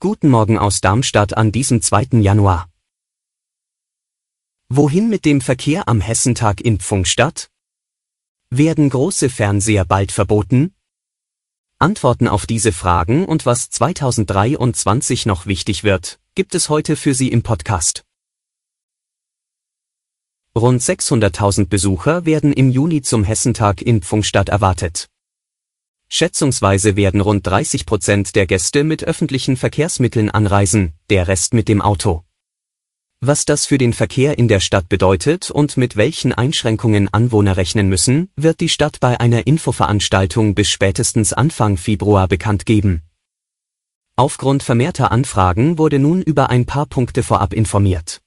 Guten Morgen aus Darmstadt an diesem 2. Januar. Wohin mit dem Verkehr am Hessentag in Pfungstadt? Werden große Fernseher bald verboten? Antworten auf diese Fragen und was 2023 noch wichtig wird, gibt es heute für Sie im Podcast. Rund 600.000 Besucher werden im Juni zum Hessentag in Pfungstadt erwartet. Schätzungsweise werden rund 30 Prozent der Gäste mit öffentlichen Verkehrsmitteln anreisen, der Rest mit dem Auto. Was das für den Verkehr in der Stadt bedeutet und mit welchen Einschränkungen Anwohner rechnen müssen, wird die Stadt bei einer Infoveranstaltung bis spätestens Anfang Februar bekannt geben. Aufgrund vermehrter Anfragen wurde nun über ein paar Punkte vorab informiert.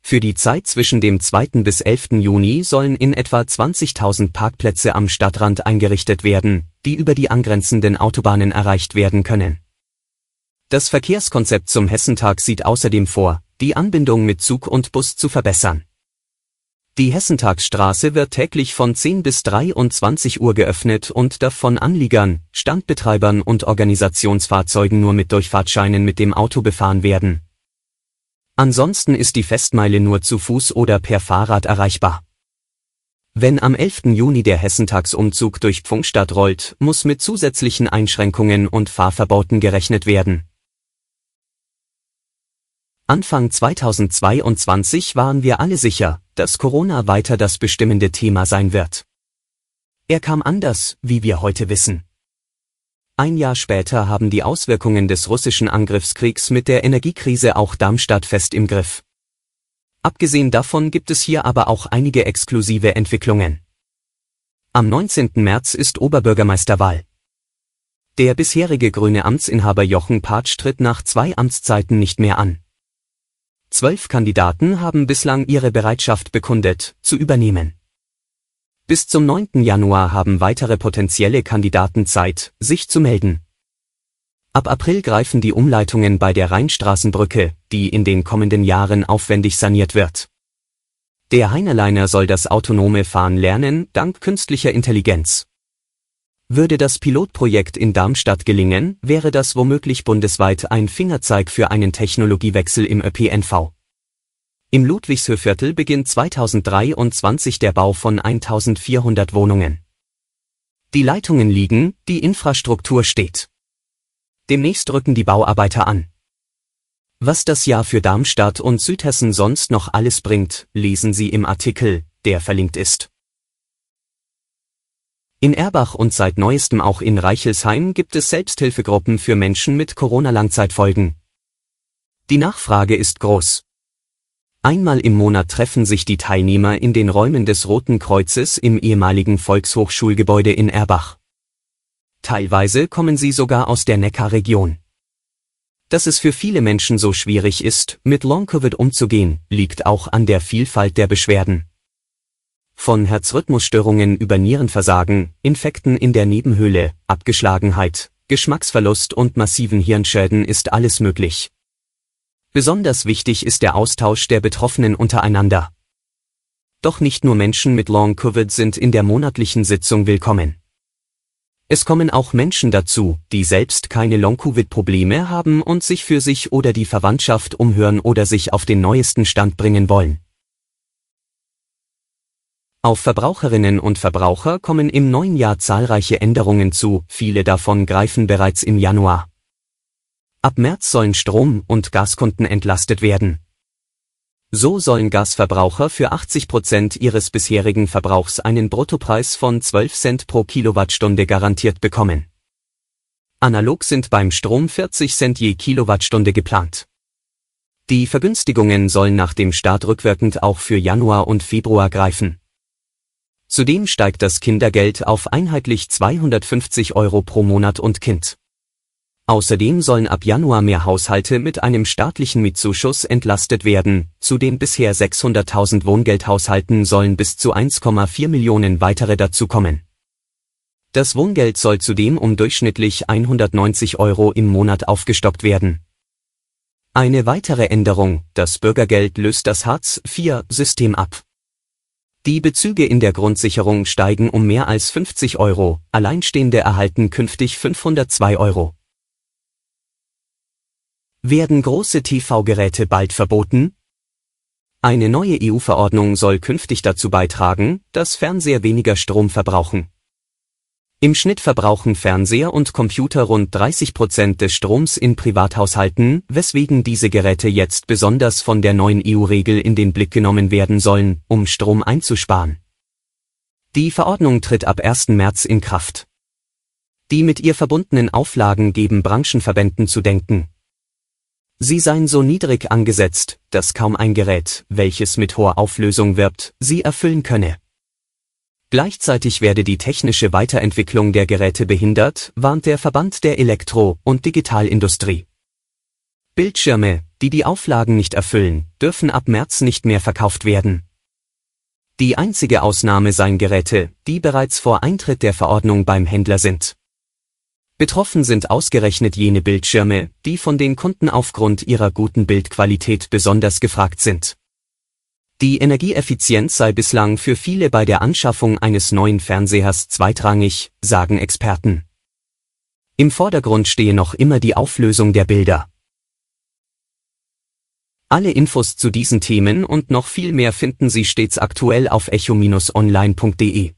Für die Zeit zwischen dem 2. bis 11. Juni sollen in etwa 20.000 Parkplätze am Stadtrand eingerichtet werden, die über die angrenzenden Autobahnen erreicht werden können. Das Verkehrskonzept zum Hessentag sieht außerdem vor, die Anbindung mit Zug und Bus zu verbessern. Die Hessentagsstraße wird täglich von 10 bis 23 Uhr geöffnet und darf von Anliegern, Standbetreibern und Organisationsfahrzeugen nur mit Durchfahrtscheinen mit dem Auto befahren werden. Ansonsten ist die Festmeile nur zu Fuß oder per Fahrrad erreichbar. Wenn am 11. Juni der Hessentagsumzug durch Pfungstadt rollt, muss mit zusätzlichen Einschränkungen und Fahrverboten gerechnet werden. Anfang 2022 waren wir alle sicher, dass Corona weiter das bestimmende Thema sein wird. Er kam anders, wie wir heute wissen. Ein Jahr später haben die Auswirkungen des russischen Angriffskriegs mit der Energiekrise auch Darmstadt fest im Griff. Abgesehen davon gibt es hier aber auch einige exklusive Entwicklungen. Am 19. März ist Oberbürgermeisterwahl. Der bisherige grüne Amtsinhaber Jochen Patsch tritt nach zwei Amtszeiten nicht mehr an. Zwölf Kandidaten haben bislang ihre Bereitschaft bekundet, zu übernehmen. Bis zum 9. Januar haben weitere potenzielle Kandidaten Zeit, sich zu melden. Ab April greifen die Umleitungen bei der Rheinstraßenbrücke, die in den kommenden Jahren aufwendig saniert wird. Der Heinerleiner soll das autonome Fahren lernen, dank künstlicher Intelligenz. Würde das Pilotprojekt in Darmstadt gelingen, wäre das womöglich bundesweit ein Fingerzeig für einen Technologiewechsel im ÖPNV. Im Ludwigshöhviertel beginnt 2023 der Bau von 1400 Wohnungen. Die Leitungen liegen, die Infrastruktur steht. Demnächst rücken die Bauarbeiter an. Was das Jahr für Darmstadt und Südhessen sonst noch alles bringt, lesen Sie im Artikel, der verlinkt ist. In Erbach und seit neuestem auch in Reichelsheim gibt es Selbsthilfegruppen für Menschen mit Corona-Langzeitfolgen. Die Nachfrage ist groß. Einmal im Monat treffen sich die Teilnehmer in den Räumen des Roten Kreuzes im ehemaligen Volkshochschulgebäude in Erbach. Teilweise kommen sie sogar aus der Neckarregion. Dass es für viele Menschen so schwierig ist, mit Long-Covid umzugehen, liegt auch an der Vielfalt der Beschwerden. Von Herzrhythmusstörungen über Nierenversagen, Infekten in der Nebenhöhle, Abgeschlagenheit, Geschmacksverlust und massiven Hirnschäden ist alles möglich. Besonders wichtig ist der Austausch der Betroffenen untereinander. Doch nicht nur Menschen mit Long-Covid sind in der monatlichen Sitzung willkommen. Es kommen auch Menschen dazu, die selbst keine Long-Covid-Probleme haben und sich für sich oder die Verwandtschaft umhören oder sich auf den neuesten Stand bringen wollen. Auf Verbraucherinnen und Verbraucher kommen im neuen Jahr zahlreiche Änderungen zu, viele davon greifen bereits im Januar. Ab März sollen Strom- und Gaskunden entlastet werden. So sollen Gasverbraucher für 80 Prozent ihres bisherigen Verbrauchs einen Bruttopreis von 12 Cent pro Kilowattstunde garantiert bekommen. Analog sind beim Strom 40 Cent je Kilowattstunde geplant. Die Vergünstigungen sollen nach dem Start rückwirkend auch für Januar und Februar greifen. Zudem steigt das Kindergeld auf einheitlich 250 Euro pro Monat und Kind. Außerdem sollen ab Januar mehr Haushalte mit einem staatlichen Mietzuschuss entlastet werden, zu den bisher 600.000 Wohngeldhaushalten sollen bis zu 1,4 Millionen weitere dazukommen. Das Wohngeld soll zudem um durchschnittlich 190 Euro im Monat aufgestockt werden. Eine weitere Änderung, das Bürgergeld löst das Hartz-IV-System ab. Die Bezüge in der Grundsicherung steigen um mehr als 50 Euro, Alleinstehende erhalten künftig 502 Euro. Werden große TV-Geräte bald verboten? Eine neue EU-Verordnung soll künftig dazu beitragen, dass Fernseher weniger Strom verbrauchen. Im Schnitt verbrauchen Fernseher und Computer rund 30 Prozent des Stroms in Privathaushalten, weswegen diese Geräte jetzt besonders von der neuen EU-Regel in den Blick genommen werden sollen, um Strom einzusparen. Die Verordnung tritt ab 1. März in Kraft. Die mit ihr verbundenen Auflagen geben Branchenverbänden zu denken, Sie seien so niedrig angesetzt, dass kaum ein Gerät, welches mit hoher Auflösung wirbt, sie erfüllen könne. Gleichzeitig werde die technische Weiterentwicklung der Geräte behindert, warnt der Verband der Elektro- und Digitalindustrie. Bildschirme, die die Auflagen nicht erfüllen, dürfen ab März nicht mehr verkauft werden. Die einzige Ausnahme seien Geräte, die bereits vor Eintritt der Verordnung beim Händler sind. Betroffen sind ausgerechnet jene Bildschirme, die von den Kunden aufgrund ihrer guten Bildqualität besonders gefragt sind. Die Energieeffizienz sei bislang für viele bei der Anschaffung eines neuen Fernsehers zweitrangig, sagen Experten. Im Vordergrund stehe noch immer die Auflösung der Bilder. Alle Infos zu diesen Themen und noch viel mehr finden Sie stets aktuell auf echo-online.de.